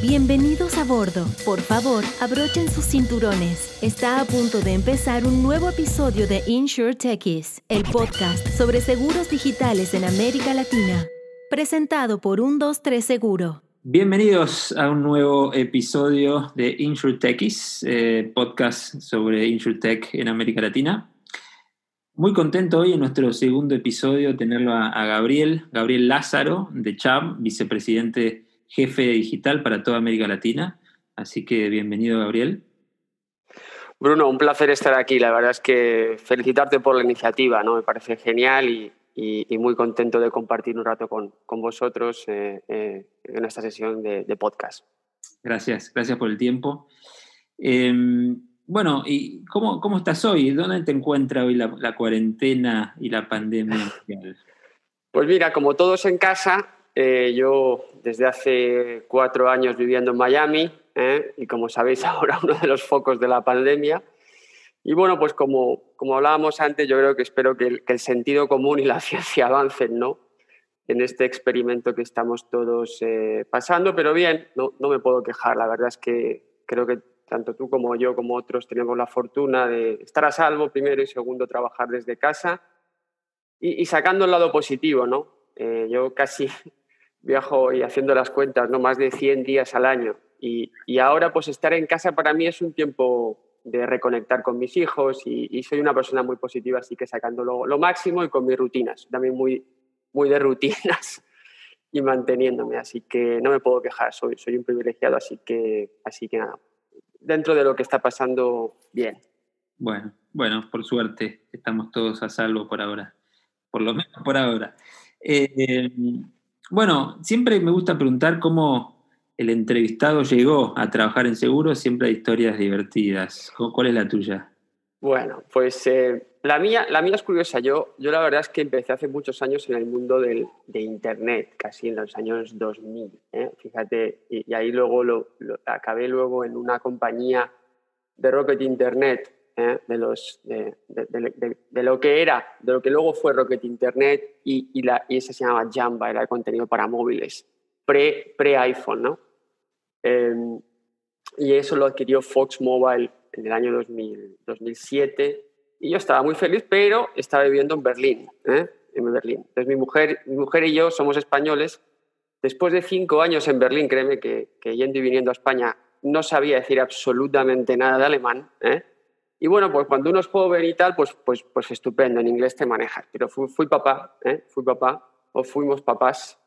Bienvenidos a bordo. Por favor, abrochen sus cinturones. Está a punto de empezar un nuevo episodio de Insure Techies, el podcast sobre seguros digitales en América Latina. Presentado por 123 Seguro. Bienvenidos a un nuevo episodio de InsurTechies, eh, podcast sobre InsurTech en América Latina. Muy contento hoy en nuestro segundo episodio tenerlo a, Gabriel, Gabriel Lázaro de CHAM, vicepresidente jefe digital para toda América Latina. Así que bienvenido, Gabriel. Bruno, un placer estar aquí. La verdad es que felicitarte por la iniciativa, ¿no? Me parece genial y, muy contento de compartir un rato con, vosotros eh, eh, en esta sesión de, podcast. Gracias, gracias por el tiempo. Em, bueno, ¿y cómo, cómo, estás hoy? ¿Dónde te encuentra hoy la, cuarentena y la pandemia? Pues mira, como todos en casa, eh, yo desde hace cuatro años viviendo en Miami ¿eh? y como sabéis ahora uno de los focos de la pandemia. Y bueno, pues como, como hablábamos antes, yo creo que espero que el, sentido común y la ciencia avancen ¿no? en este experimento que estamos todos eh, pasando, pero bien, no, no me puedo quejar. La verdad es que creo que tanto tú como yo como otros tenemos la fortuna de estar a salvo primero y segundo trabajar desde casa y, y sacando el lado positivo, ¿no? yo casi viajo y haciendo las cuentas, ¿no? Más de 100 días al año. Y, y ahora, pues estar en casa para mí es un tiempo de reconectar con mis hijos y, soy una persona muy positiva, así que sacando lo, máximo y con mis rutinas, también muy, muy de rutinas y manteniéndome, así que no me puedo quejar, soy, soy un privilegiado, así que, así que nada, dentro de lo que está pasando, bien. Bueno, bueno, por suerte estamos todos a salvo por ahora, por lo menos por ahora. Eh, bueno, siempre me gusta preguntar cómo el entrevistado llegó a trabajar en seguros, siempre hay historias divertidas. ¿Cuál es la tuya? Bueno, pues eh, la, mía, la mía es curiosa. Yo, yo la verdad es que empecé hace muchos años en el mundo del, de Internet, casi en los años 2000. ¿eh? Fíjate, y, ahí luego lo, acabé luego en una compañía de Rocket Internet ¿eh? de, lo que era, de lo que luego fue Rocket Internet y, y, se llamaba Jamba, era el contenido para móviles, pre-iPhone, ¿no? Em, y eso lo adquirió Fox Mobile en el año 2000, 2007 y yo estaba muy feliz, pero estaba viviendo en Berlín, ¿eh? en Berlín. Entonces mi mujer, mi mujer y yo somos españoles. Después de cinco años en Berlín, créeme que, que yendo y viniendo a España no sabía decir absolutamente nada de alemán. ¿eh? Y bueno, pues cuando uno es joven y tal, pues, pues, pues estupendo, en inglés te manejas. Pero fui, fui papá, ¿eh? fui papá, o fuimos papás.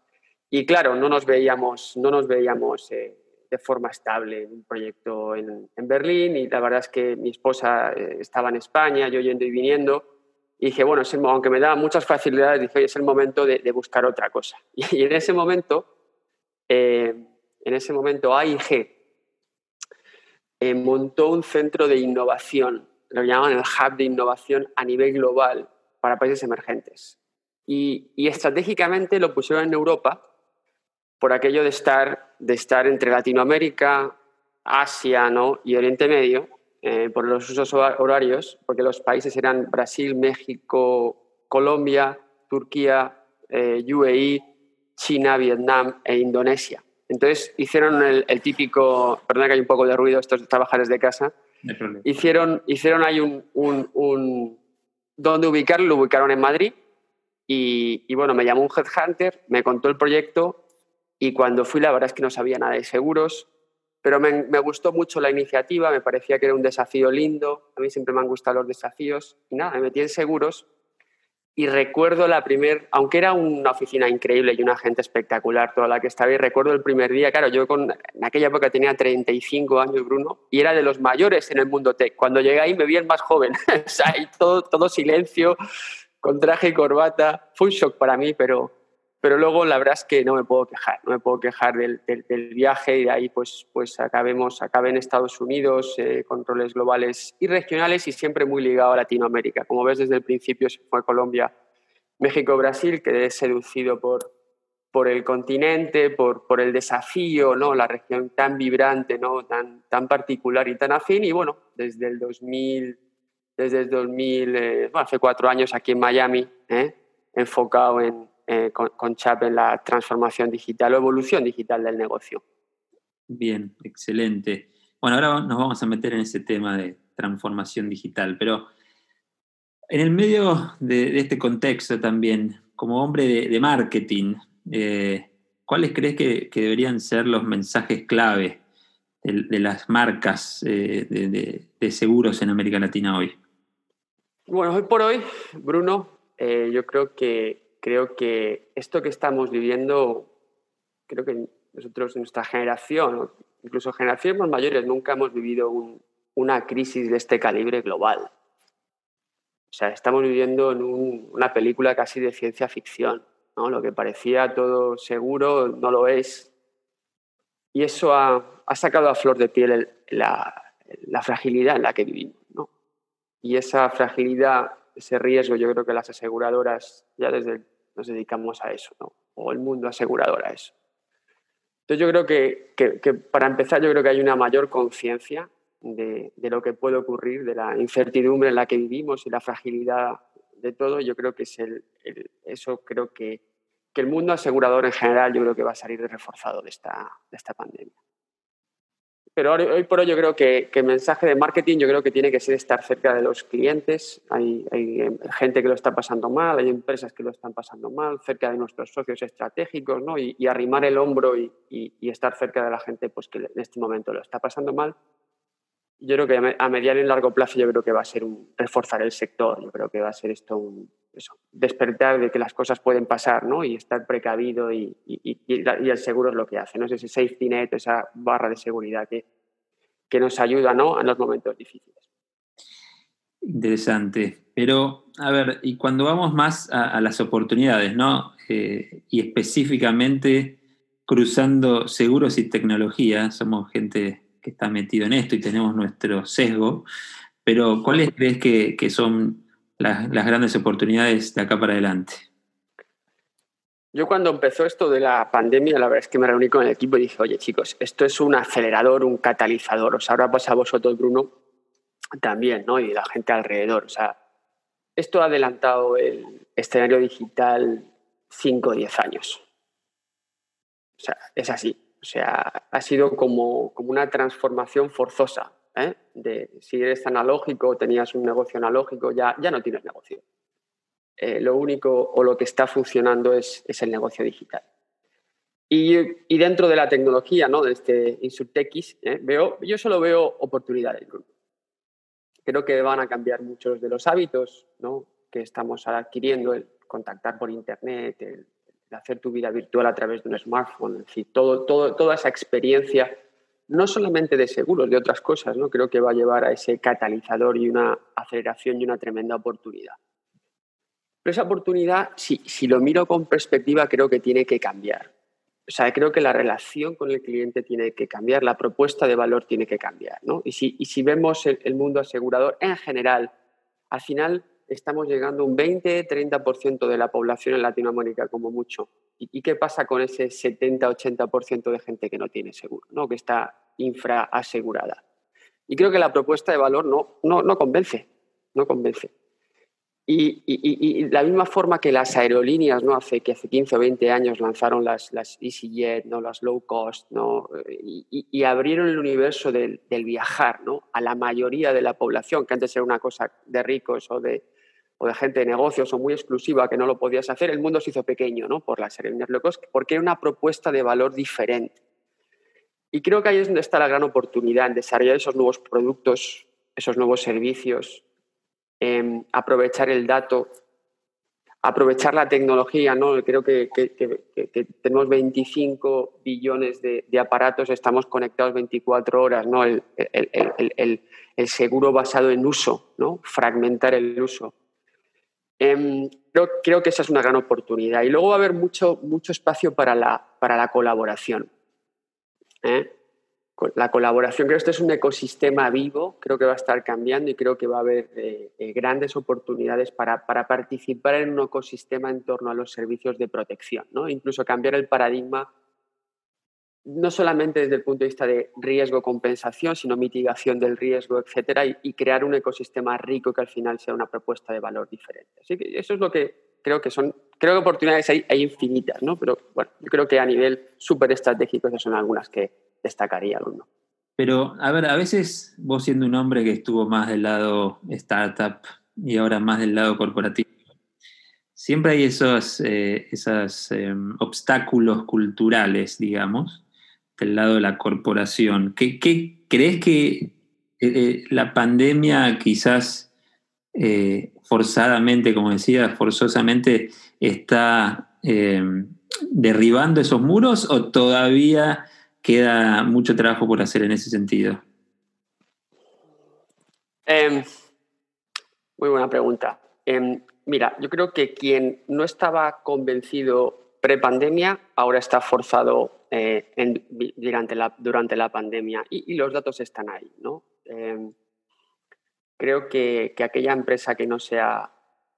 Y claro, no nos veíamos, no nos veíamos eh, de forma estable en un proyecto en, en, Berlín. Y la verdad es que mi esposa eh, estaba en España, yo yendo y viniendo. Y dije, bueno, es aunque me daba muchas facilidades, dije, es el momento de, de buscar otra cosa. Y, en ese momento, en ese momento AIG, eh, montó un centro de innovación, lo llaman el Hub de Innovación a nivel global para países emergentes. Y, estratégicamente lo pusieron en Europa por aquello de estar, de estar entre Latinoamérica, Asia y Oriente Medio, eh, por los usos horarios, porque los países eran Brasil, México, Colombia, Turquía, eh, UAE, China, Vietnam e Indonesia. Entonces hicieron el, típico, perdona que hay un poco de ruido, estos trabajadores de casa, hicieron, hicieron ahí un, un, donde ubicarlo, lo ubicaron en Madrid y, y, bueno, me llamó un headhunter, me contó el proyecto y cuando fui la verdad es que no sabía nada de seguros, pero me, me, gustó mucho la iniciativa, me parecía que era un desafío lindo, a mí siempre me han gustado los desafíos y nada, me metí en seguros y recuerdo la primer, aunque era una oficina increíble y una gente espectacular toda la que estaba, y recuerdo el primer día, claro, yo con, en aquella época tenía 35 años, Bruno, y era de los mayores en el mundo tech. Cuando llegué ahí me vi el más joven, o sea, todo, todo silencio, con traje y corbata. Fue un shock para mí, pero, pero luego la verdad es que no me puedo quejar, no me puedo quejar del, del, viaje y de ahí pues, pues acabemos, acabé en Estados Unidos, eh, controles globales y regionales y siempre muy ligado a Latinoamérica. Como ves desde el principio fue Colombia, México, Brasil, quedé seducido por, por el continente, por, por el desafío, ¿no? la región tan vibrante, ¿no? tan, tan particular y tan afín y bueno, desde el 2000, desde el 2000 eh, hace cuatro años aquí en Miami, ¿eh? enfocado en eh, con, CHAP en la transformación digital o evolución digital del negocio. Bien, excelente. Bueno, ahora nos vamos a meter en ese tema de transformación digital, pero en el medio de, este contexto también, como hombre de, marketing, eh, ¿cuáles crees que, deberían ser los mensajes clave de, las marcas eh, de, seguros en América Latina hoy? Bueno, hoy por hoy, Bruno, eh, yo creo que, creo que esto que estamos viviendo, creo que nosotros nuestra generación, incluso generaciones más mayores, nunca hemos vivido una crisis de este calibre global. O sea, estamos viviendo en una película casi de ciencia ficción. ¿no? Lo que parecía todo seguro no lo es. Y eso ha, sacado a flor de piel la, fragilidad en la que vivimos. ¿no? Y esa fragilidad, ese riesgo, yo creo que las aseguradoras ya desde nos dedicamos a eso, ¿no? o el mundo asegurador a eso. Entonces yo creo que, para empezar, yo creo que hay una mayor conciencia de, lo que puede ocurrir, de la incertidumbre en la que vivimos y la fragilidad de todo. Yo creo que es el, eso creo que, que, el mundo asegurador en general yo creo que va a salir reforzado de esta, de esta pandemia. Pero hoy por hoy yo creo que, el mensaje de marketing yo creo que tiene que ser estar cerca de los clientes. Hay, hay, gente que lo está pasando mal, hay empresas que lo están pasando mal, cerca de nuestros socios estratégicos, ¿no? Y, arrimar el hombro y, y, estar cerca de la gente pues, que en este momento lo está pasando mal. Yo creo que a mediano y largo plazo yo creo que va a ser un, reforzar el sector. Yo creo que va a ser esto un eso, despertar de que las cosas pueden pasar, ¿no? Y estar precavido y, el seguro es lo que hace, ¿no? Es ese safety net, esa barra de seguridad que, que nos ayuda, ¿no? En los momentos difíciles. Interesante. Pero, a ver, y cuando vamos más a, las oportunidades, ¿no? Eh, y específicamente cruzando seguros y tecnología, somos gente que está metido en esto y tenemos nuestro sesgo, pero ¿cuáles crees que, que son las, grandes oportunidades de acá para adelante? Yo cuando empezó esto de la pandemia, la verdad es que me reuní con el equipo y dije, oye chicos, esto es un acelerador, un catalizador. Os habrá pasado a vosotros, Bruno, también, ¿no? Y la gente alrededor. O sea, esto ha adelantado el escenario digital 5 o 10 años. O sea, es así. O sea, ha sido como, como una transformación forzosa. ¿Eh? De si eres analógico, tenías un negocio analógico, ya, ya no tienes negocio. Eh, lo único o lo que está funcionando es, es el negocio digital. Y, y, dentro de la tecnología, ¿no? de este Insurtex, ¿eh? veo, yo solo veo oportunidades. Creo que van a cambiar muchos de los hábitos ¿no? que estamos adquiriendo, el contactar por Internet, el, hacer tu vida virtual a través de un smartphone, es decir, todo, todo, toda esa experiencia no solamente de seguros, de otras cosas, ¿no? Creo que va a llevar a ese catalizador y una aceleración y una tremenda oportunidad. Pero esa oportunidad, si, si lo miro con perspectiva, creo que tiene que cambiar. O sea, creo que la relación con el cliente tiene que cambiar, la propuesta de valor tiene que cambiar. ¿no? Y, si, y si vemos el, el, mundo asegurador en general, al final estamos llegando a un 20-30% de la población en Latinoamérica como mucho. ¿Y, qué pasa con ese 70-80% de gente que no tiene seguro, ¿no? que está infraasegurada? Y creo que la propuesta de valor no, no, no convence, no convence. Y, y, la misma forma que las aerolíneas, ¿no? hace, que hace 15 o 20 años lanzaron las, las EasyJet, ¿no? las low cost, ¿no? y, abrieron el universo del, del, viajar ¿no? a la mayoría de la población, que antes era una cosa de ricos o de, o de gente de negocios o muy exclusiva que no lo podías hacer, el mundo se hizo pequeño ¿no? por las aerolíneas low cost, porque era una propuesta de valor diferente. Y creo que ahí es donde está la gran oportunidad en desarrollar esos nuevos productos, esos nuevos servicios, en aprovechar el dato, aprovechar la tecnología. ¿no? Creo que, tenemos 25 billones de, aparatos, estamos conectados 24 horas. ¿no? El, el, seguro basado en uso, ¿no? fragmentar el uso. Em, creo, que esa es una gran oportunidad. Y luego va a haber mucho, mucho espacio para la, para la colaboración. ¿eh? La colaboración, creo que esto es un ecosistema vivo, creo que va a estar cambiando y creo que va a haber eh, eh, grandes oportunidades para, para, participar en un ecosistema en torno a los servicios de protección, ¿no? incluso cambiar el paradigma no solamente desde el punto de vista de riesgo-compensación, sino mitigación del riesgo, etcétera, y, crear un ecosistema rico que al final sea una propuesta de valor diferente. Así que eso es lo que creo que son, creo que oportunidades hay, hay infinitas, ¿no? Pero bueno, yo creo que a nivel súper estratégico esas son algunas que, destacaría, Bruno. Pero, a ver, a veces vos siendo un hombre que estuvo más del lado startup y ahora más del lado corporativo, siempre hay esos, eh, em, obstáculos culturales, digamos, del lado de la corporación. ¿Qué, crees que eh, eh, la pandemia quizás forzadamente, como decía, forzosamente está derribando esos muros o todavía queda mucho trabajo por hacer en ese sentido? Em, muy buena pregunta. Em, mira, yo creo que quien no estaba convencido pre-pandemia ahora está forzado eh, durante, la, durante la pandemia y, los datos están ahí. ¿no? Em, creo que, que, aquella empresa que no sea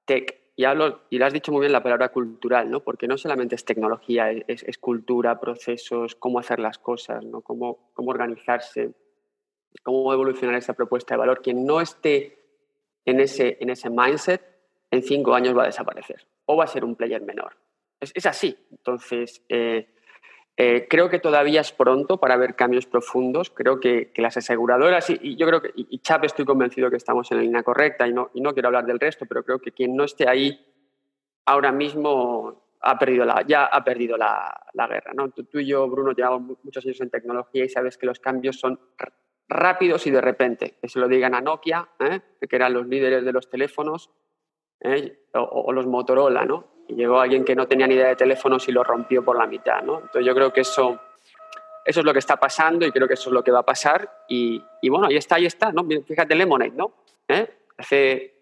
tech y, hablo, y lo has dicho muy bien la palabra cultural, ¿no? porque no solamente es tecnología, es, cultura, procesos, cómo hacer las cosas, ¿no? cómo, cómo organizarse, cómo evolucionar esa propuesta de valor. Quien no esté en ese, en ese mindset, en cinco años va a desaparecer o va a ser un player menor. Es, es así. Entonces, eh, eh, creo que todavía es pronto para ver cambios profundos. Creo que, las aseguradoras, y, yo creo que, y, Chap estoy convencido que estamos en la línea correcta y no, y no quiero hablar del resto, pero creo que quien no esté ahí ahora mismo ha perdido la, ya ha perdido la, guerra. ¿no? Tú, y yo, Bruno, llevamos muchos años en tecnología y sabes que los cambios son rápidos y de repente. Que se lo digan a Nokia, ¿eh? que eran los líderes de los teléfonos, ¿eh? o, los Motorola, ¿no? Llegó alguien que no tenía ni idea de teléfonos y lo rompió por la mitad. Entonces yo creo que eso, eso es lo que está pasando y creo que eso es lo que va a pasar. Y, bueno, ahí está, ahí está. Fíjate Lemonade, ¿no? ¿Eh? Hace,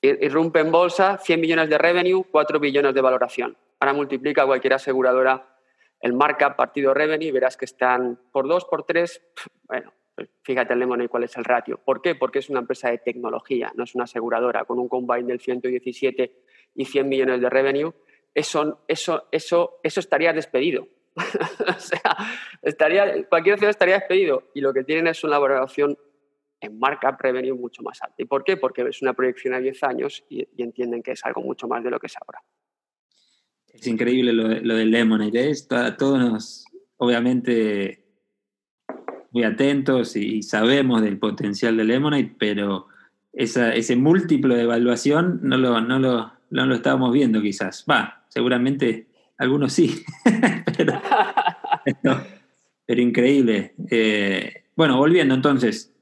irrumpe en bolsa 100 millones de revenue, 4 billones de valoración. Ahora multiplica cualquier aseguradora el marca partido revenue y verás que están por 2, por 3. Bueno, pues fíjate Lemonade cuál es el ratio. ¿Por qué? Porque es una empresa de tecnología, no es una aseguradora con un combine del 117 y 100 millones de revenue, eso, eso, eso, eso estaría despedido. o sea, estaría, cualquier ciudad estaría despedido y lo que tienen es una valoración en markup revenue mucho más alta. ¿Y por qué? Porque es una proyección a 10 años y, entienden que es algo mucho más de lo que es ahora. Es increíble lo, lo del Lemonade. ¿eh? todos nos, obviamente, muy atentos y, sabemos del potencial del Lemonade, pero ese múltiplo de evaluación no lo, no lo, no lo estábamos viendo quizás. Va, seguramente algunos sí, pero, increíble. Eh, bueno, volviendo entonces,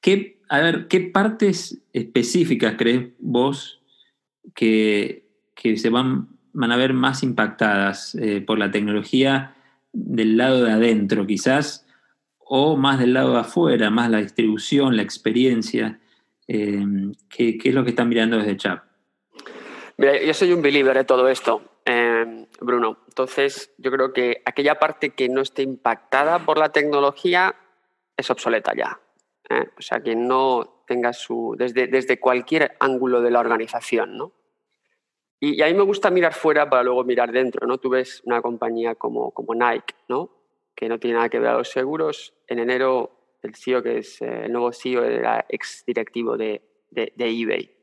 ¿qué, a ver, ¿qué partes específicas crees vos que, se van, van a ver más impactadas eh, por la tecnología del lado de adentro quizás, o más del lado de afuera, más la distribución, la experiencia? Eh, ¿qué, ¿qué, es lo que están mirando desde CHAP? Mira, yo soy un believer de todo esto, eh, Bruno. Entonces, yo creo que aquella parte que no esté impactada por la tecnología es obsoleta ya. ¿eh? O sea, que no tenga su. desde, desde cualquier ángulo de la organización, ¿no? Y, a mí me gusta mirar fuera para luego mirar dentro, ¿no? Tú ves una compañía como, como Nike, ¿no? Que no tiene nada que ver a los seguros. En enero, el CEO, que es eh, el nuevo CEO, era ex directivo de, de, de eBay.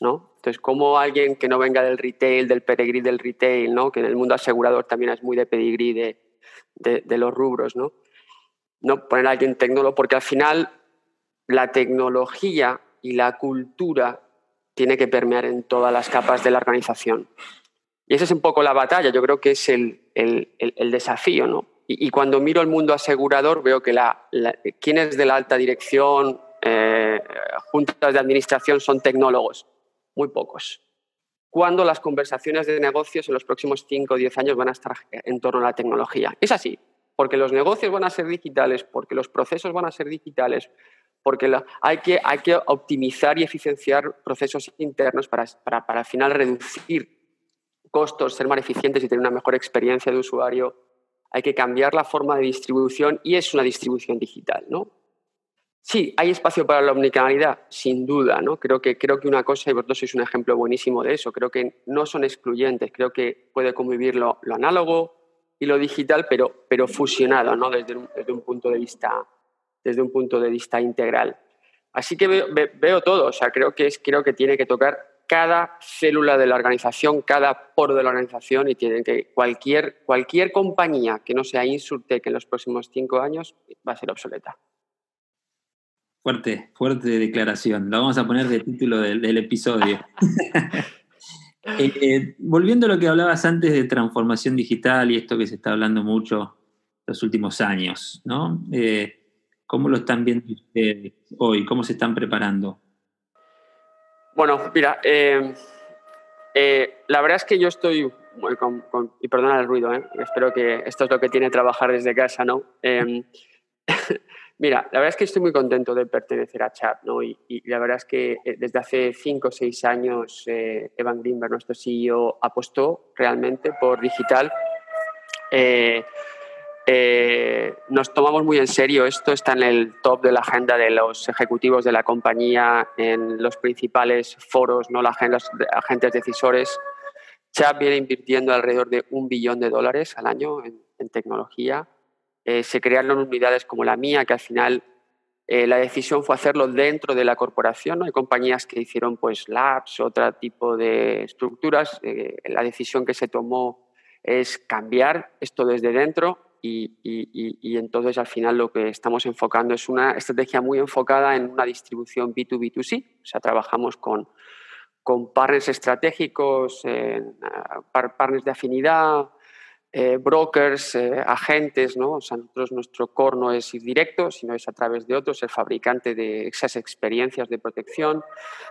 Entonces, como alguien que no venga del retail, del peregrí del retail, ¿no? Que en el mundo asegurador también es muy de pedigrí de, los rubros, ¿no? No poner a alguien tecnólogo, porque al final la tecnología y la cultura tiene que permear en todas las capas de la organización. Y esa es un poco la batalla, yo creo que es el, desafío, ¿no? Y, cuando miro el mundo asegurador veo que la, quienes de la alta dirección, eh, juntas de administración son tecnólogos muy pocos. Cuando las conversaciones de negocios en los próximos 5 o 10 años van a estar en torno a la tecnología. Es así, porque los negocios van a ser digitales, porque los procesos van a ser digitales, porque hay, que, hay que optimizar y eficienciar procesos internos para, para, para al final reducir costos, ser más eficientes y tener una mejor experiencia de usuario. Hay que cambiar la forma de distribución y es una distribución digital, ¿no? Sí, hay espacio para la omnicanalidad, sin duda, ¿no? Creo que, creo que una cosa, y vosotros sois un ejemplo buenísimo de eso, creo que no son excluyentes, creo que puede convivir lo, análogo y lo digital, pero, pero fusionado, ¿no? Desde un, punto de vista, desde un punto de vista integral. Así que veo, todo, o sea, creo que, es, creo que tiene que tocar cada célula de la organización, cada poro de la organización y tienen que cualquier, cualquier compañía que no sea Insurtech en los próximos cinco años va a ser obsoleta. Fuerte, fuerte declaración. Lo vamos a poner de título del, episodio. Eh, eh, volviendo a lo que hablabas antes de transformación digital y esto que se está hablando mucho los últimos años, ¿no? Eh, ¿Cómo lo están viendo ustedes hoy? ¿Cómo se están preparando? Bueno, mira, la verdad es que yo estoy, y perdona el ruido, espero que esto es lo que tiene trabajar desde casa, ¿no? Mira, la verdad es que estoy muy contento de pertenecer a Chat, ¿no? Y, la verdad es que eh, desde hace cinco o seis años eh, Evan Greenberg, nuestro CEO, apostó realmente por digital. Eh, nos tomamos muy en serio esto, está en el top de la agenda de los ejecutivos de la compañía, en los principales foros, ¿no? la los agentes decisores. Chat viene invirtiendo alrededor de un billón de dólares al año en tecnología eh, se crearon unidades como la mía, que al final eh, la decisión fue hacerlo dentro de la corporación. Hay compañías que hicieron pues labs, otro tipo de estructuras. Eh, la decisión que se tomó es cambiar esto desde dentro y, y, entonces al final lo que estamos enfocando es una estrategia muy enfocada en una distribución B2B2C. O sea, trabajamos con, con partners estratégicos, partners de afinidad, eh, brokers, eh, agentes, ¿no? O sea, nosotros nuestro core no es ir directo, sino es a través de otros, el fabricante de esas experiencias de protección,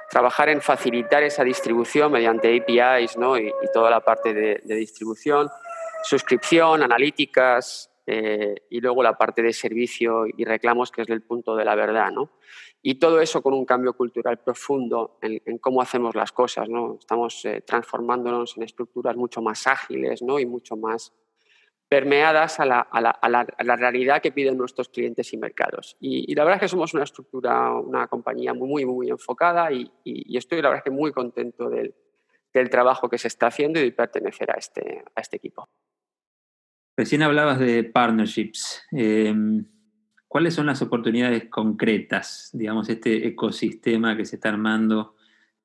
trabajar en facilitar esa distribución mediante APIs ¿no? y, toda la parte de, distribución, suscripción, analíticas eh, y luego la parte de servicio y reclamos, que es el punto de la verdad. ¿no? Y todo eso con un cambio cultural profundo en, cómo hacemos las cosas. ¿no? Estamos eh, transformándonos en estructuras mucho más ágiles ¿no? y mucho más permeadas a la, a, la, a, la, realidad que piden nuestros clientes y mercados. Y, la verdad es que somos una estructura, una compañía muy, muy, muy enfocada y, y, estoy la verdad que muy contento del, del, trabajo que se está haciendo y de pertenecer a este, a este equipo. Recién hablabas de partnerships. Eh, ¿Cuáles son las oportunidades concretas, digamos, este ecosistema que se está armando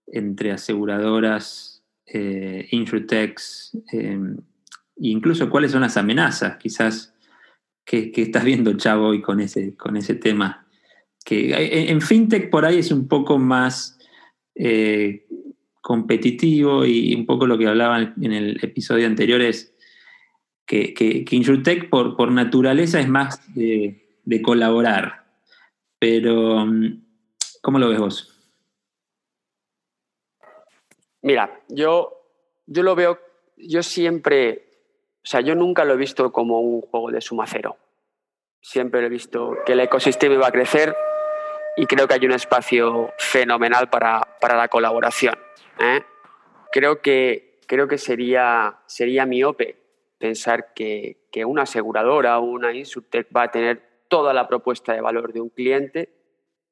entre aseguradoras, eh, insurtechs, em, e incluso cuáles son las amenazas, quizás, que, estás viendo, Chavo, hoy con ese, con ese tema? Que en, fintech por ahí es un poco más eh, competitivo y un poco lo que hablaban en el episodio anterior es que, que, InsurTech por, por naturaleza es más de de colaborar. Pero, mm, ¿cómo lo ves vos? Mira, yo, yo lo veo, yo siempre, o sea, yo nunca lo he visto como un juego de suma cero. Siempre he visto que el ecosistema iba a crecer y creo que hay un espacio fenomenal para, la colaboración. ¿eh? Creo que, creo que sería, sería miope pensar que, que una aseguradora o una Insurtech va a tener toda la propuesta de valor de un cliente.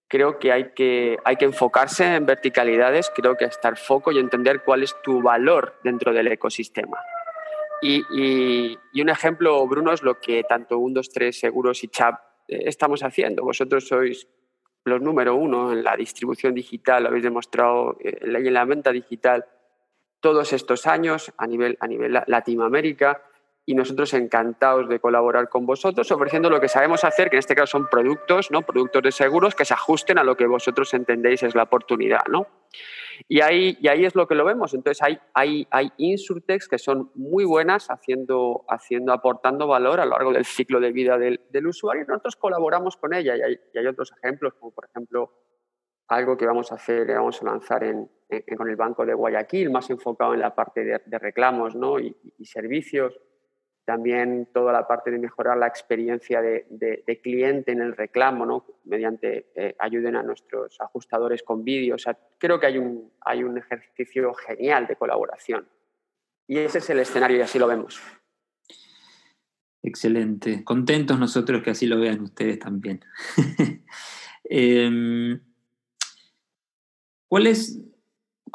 Creo que hay que, hay que enfocarse en verticalidades, creo que estar foco y entender cuál es tu valor dentro del ecosistema. Y, y, un ejemplo, Bruno, es lo que tanto 123 Seguros y Chap eh, estamos haciendo. Vosotros sois los número uno en la distribución digital, lo habéis demostrado eh, en la venta digital todos estos años a nivel, a nivel Latinoamérica y nosotros encantados de colaborar con vosotros ofreciendo lo que sabemos hacer, que en este caso son productos, ¿no? productos de seguros que se ajusten a lo que vosotros entendéis es la oportunidad. ¿no? Y, ahí, y ahí es lo que lo vemos. Entonces hay, hay, hay insurtex que son muy buenas haciendo, haciendo, aportando valor a lo largo del ciclo de vida del, del usuario y nosotros colaboramos con ella. Y hay, y hay, otros ejemplos, como por ejemplo algo que vamos a hacer, vamos a lanzar en, con el Banco de Guayaquil, más enfocado en la parte de, reclamos ¿no? y servicios también toda la parte de mejorar la experiencia de, cliente en el reclamo, ¿no? mediante eh, ayuden a nuestros ajustadores con vídeo. O sea, creo que hay un, hay un ejercicio genial de colaboración. Y ese es el escenario y así lo vemos. Excelente. Contentos nosotros que así lo vean ustedes también. Em, ¿Cuál es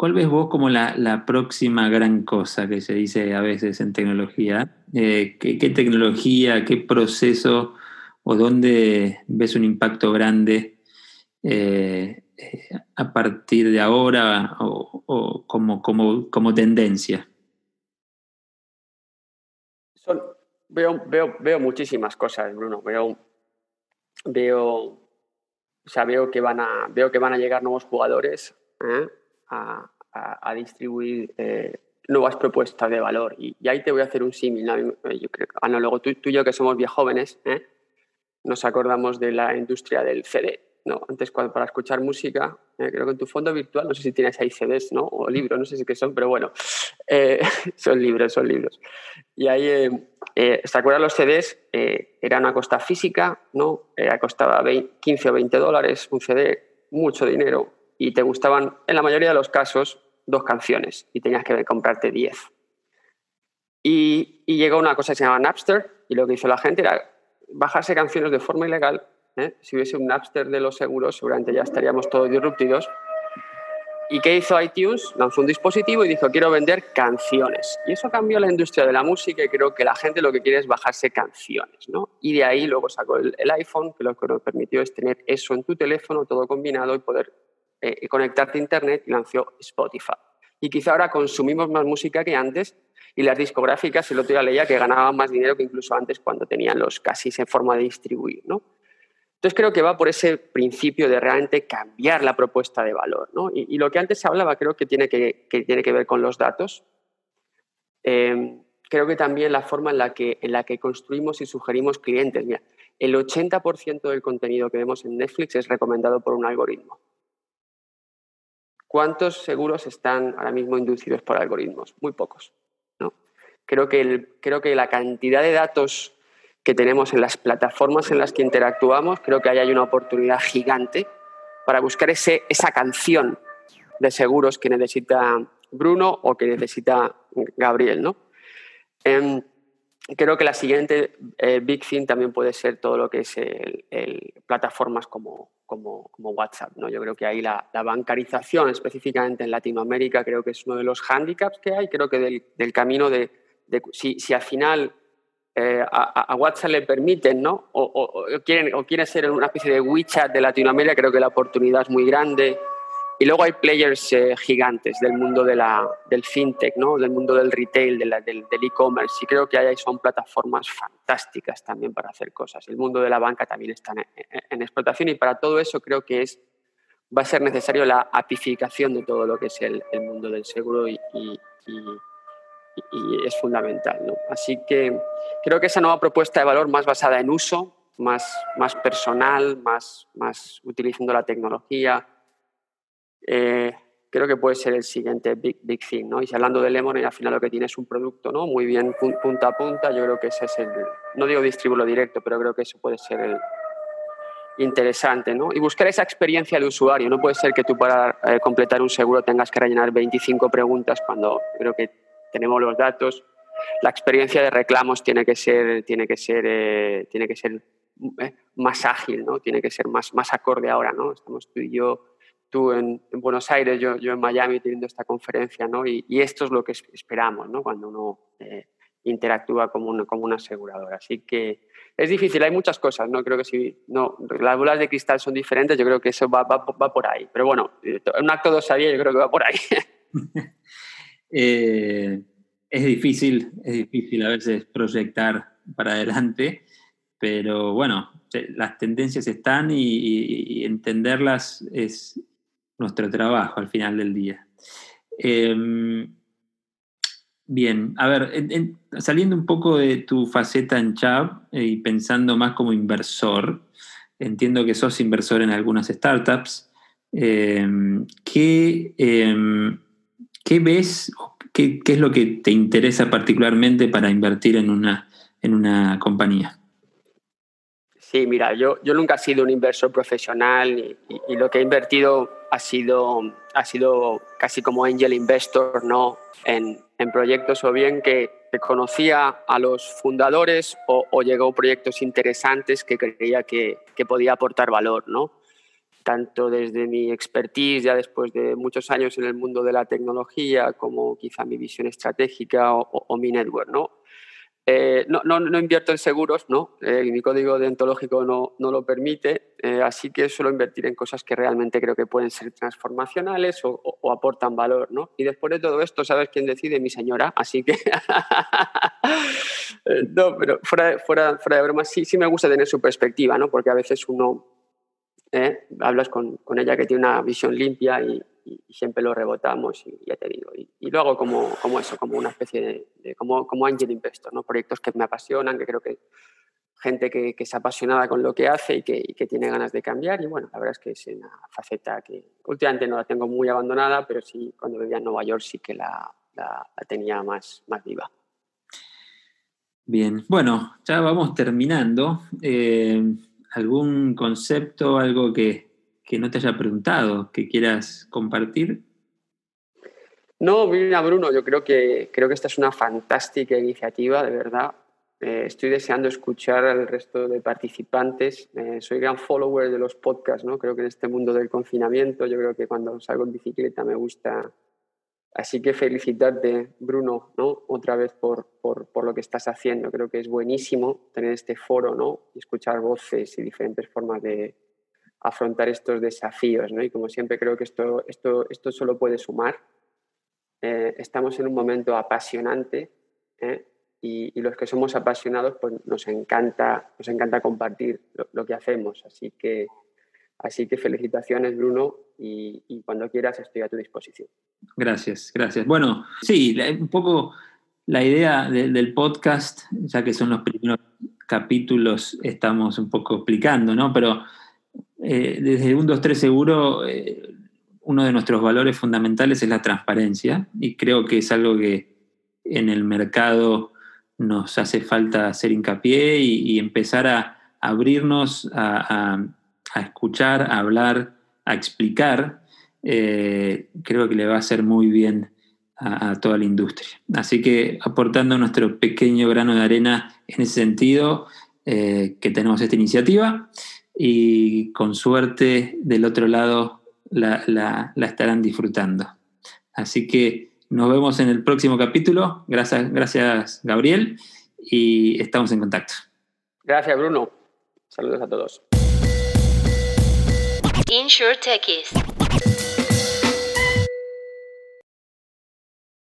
¿Cuál ves vos como la, próxima gran cosa que se dice a veces en tecnología? Eh, ¿qué, tecnología, qué proceso o dónde ves un impacto grande eh, eh, a partir de ahora o, como, como, como, tendencia? veo, veo, veo muchísimas cosas, Bruno. Veo, veo, o sea, veo, que van a, veo que van a llegar nuevos jugadores ¿eh? a, a, distribuir nuevas propuestas de valor. Y, ahí te voy a hacer un símil. Creo, análogo, tú, tú, y yo que somos bien jóvenes, ¿eh? nos acordamos de la industria del CD. ¿no? Antes cuando, para escuchar música, eh, creo que en tu fondo virtual, no sé si tienes ahí CDs ¿no? o libros, no sé si qué son, pero bueno, son libros, son libros. Y ahí, ¿se acuerdan los CDs? era una costa física, ¿no? costaba 15 o 20 dólares un CD, mucho dinero, y te gustaban, en la mayoría de los casos, dos canciones y tenías que comprarte diez. Y, llegó una cosa que se llama Napster y lo que hizo la gente era bajarse canciones de forma ilegal. ¿eh? Si hubiese un Napster de los seguros, seguramente ya estaríamos todos disruptidos. ¿Y qué hizo iTunes? Lanzó un dispositivo y dijo, quiero vender canciones. Y eso cambió la industria de la música y creo que la gente lo que quiere es bajarse canciones. ¿no? Y de ahí luego sacó el, el iPhone, que lo que nos permitió es tener eso en tu teléfono, todo combinado y poder eh, conectarte a Internet y lanzó Spotify. Y quizá ahora consumimos más música que antes y las discográficas, el otro día leía que ganaban más dinero que incluso antes cuando tenían los casi en forma de distribuir. ¿no? Entonces creo que va por ese principio de realmente cambiar la propuesta de valor. ¿no? Y, lo que antes hablaba creo que tiene que, tiene que ver con los datos. Em, creo que también la forma en la que, en la que construimos y sugerimos clientes. Mira, el 80% del contenido que vemos en Netflix es recomendado por un algoritmo. ¿Cuántos seguros están ahora mismo inducidos por algoritmos? Muy pocos. ¿no? Creo, que creo que la cantidad de datos que tenemos en las plataformas en las que interactuamos, creo que ahí hay una oportunidad gigante para buscar ese, esa canción de seguros que necesita Bruno o que necesita Gabriel. ¿no? Em, creo que la siguiente eh, big thing también puede ser todo lo que es el plataformas como, como, WhatsApp. ¿no? Yo creo que ahí la, bancarización, específicamente en Latinoamérica, creo que es uno de los hándicaps que hay. Creo que del, camino de, si, al final eh, a, WhatsApp le permiten, ¿no? O, o, quieren, o quieren ser una especie de WeChat de Latinoamérica, creo que la oportunidad es muy grande. Y luego hay players eh, gigantes del mundo de la, del fintech, ¿no? del mundo del retail, del e-commerce. y creo que ahí son plataformas fantásticas también para hacer cosas. El mundo de la banca también está en, explotación y para todo eso creo que es, va a ser necesario la apificación de todo lo que es el, el mundo del seguro y, y, y, es fundamental. ¿no? Así que creo que esa nueva propuesta de valor más basada en uso, más, más personal, más, más utilizando la tecnología, eh, creo que puede ser el siguiente big, big thing, ¿no? Y si hablando de Lemon, al final lo que tiene es un producto, ¿no? Muy bien punta a punta, yo creo que ese es el, no digo distribuirlo directo, pero creo que eso puede ser el interesante, ¿no? Y buscar esa experiencia del usuario, no puede ser que tú para eh, completar un seguro tengas que rellenar 25 preguntas cuando creo que tenemos los datos, la experiencia de reclamos tiene que ser, tiene que ser, eh, tiene que ser más ágil, ¿no? Tiene que ser más, más acorde ahora, ¿no? Estamos tú y yo tú en, Buenos Aires, yo, yo, en Miami teniendo esta conferencia, ¿no? Y, esto es lo que esperamos, ¿no? Cuando uno eh, interactúa como una, como una aseguradora. Así que es difícil, hay muchas cosas, ¿no? Creo que si no, las bolas de cristal son diferentes, yo creo que eso va, va, va por ahí. Pero bueno, un acto de osadía yo creo que va por ahí. Eh, es difícil, es difícil a veces proyectar para adelante, pero bueno, las tendencias están y entenderlas es, nuestro trabajo al final del día. Em, bien, a ver, saliendo un poco de tu faceta en Chubb eh, y pensando más como inversor, entiendo que sos inversor en algunas startups. Em, ¿qué, em, ¿qué, ves? Qué, ¿Qué es lo que te interesa particularmente para invertir en una, en una compañía? Sí, mira, yo, yo nunca he sido un inversor profesional y, lo que he invertido ha sido, ha sido casi como angel investor ¿no? en, en proyectos o bien que, conocía a los fundadores o, o, llegó proyectos interesantes que creía que, que, podía aportar valor. ¿no? Tanto desde mi expertise ya después de muchos años en el mundo de la tecnología como quizá mi visión estratégica o, o mi network. ¿no? Eh, no, no, invierto en seguros, ¿no? Eh, mi código deontológico no, no lo permite, eh, así que suelo invertir en cosas que realmente creo que pueden ser transformacionales o, o, aportan valor, ¿no? Y después de todo esto, ¿sabes quién decide? Mi señora, así que... no, pero fuera, fuera, fuera de broma, sí, sí me gusta tener su perspectiva, ¿no? Porque a veces uno ¿eh? hablas con, con, ella que tiene una visión limpia y, y, siempre lo rebotamos y ya te digo. Y, y como, como, eso, como una especie de, de, como, como angel investor, ¿no? proyectos que me apasionan, que creo que gente que, que es apasionada con lo que hace y que, y que, tiene ganas de cambiar. Y bueno, la verdad es que es una faceta que últimamente no la tengo muy abandonada, pero sí, cuando vivía en Nueva York sí que la, la, la tenía más, más viva. Bien, bueno, ya vamos terminando. Eh, ¿Algún concepto, algo que, que no te haya preguntado, que quieras compartir? No, mira, Bruno, yo creo que, creo que esta es una fantástica iniciativa, de verdad. Eh, estoy deseando escuchar al resto de participantes. Eh, soy gran follower de los podcasts, ¿no? Creo que en este mundo del confinamiento, yo creo que cuando salgo en bicicleta me gusta. Así que felicitarte, Bruno, ¿no? Otra vez por, por, por lo que estás haciendo. Creo que es buenísimo tener este foro, ¿no? Y escuchar voces y diferentes formas de, afrontar estos desafíos. ¿no? Y como siempre creo que esto, esto, esto solo puede sumar. Eh, estamos en un momento apasionante ¿eh? y, los que somos apasionados pues nos encanta, nos encanta compartir lo que hacemos. Así que, así que felicitaciones Bruno y, cuando quieras estoy a tu disposición. Gracias, gracias. Bueno, sí, un poco la idea de, del podcast, ya que son los primeros capítulos, estamos un poco explicando, ¿no? Pero eh, desde un 2-3 seguro, eh, uno de nuestros valores fundamentales es la transparencia y creo que es algo que en el mercado nos hace falta hacer hincapié y, empezar a abrirnos a, a, escuchar, a hablar, a explicar. Eh, creo que le va a hacer muy bien a, toda la industria. Así que aportando nuestro pequeño grano de arena en ese sentido, eh, que tenemos esta iniciativa y con suerte del otro lado la, la, la, estarán disfrutando. Así que nos vemos en el próximo capítulo. Gracias, gracias Gabriel y estamos en contacto. Gracias Bruno. Saludos a todos. Insure Techies.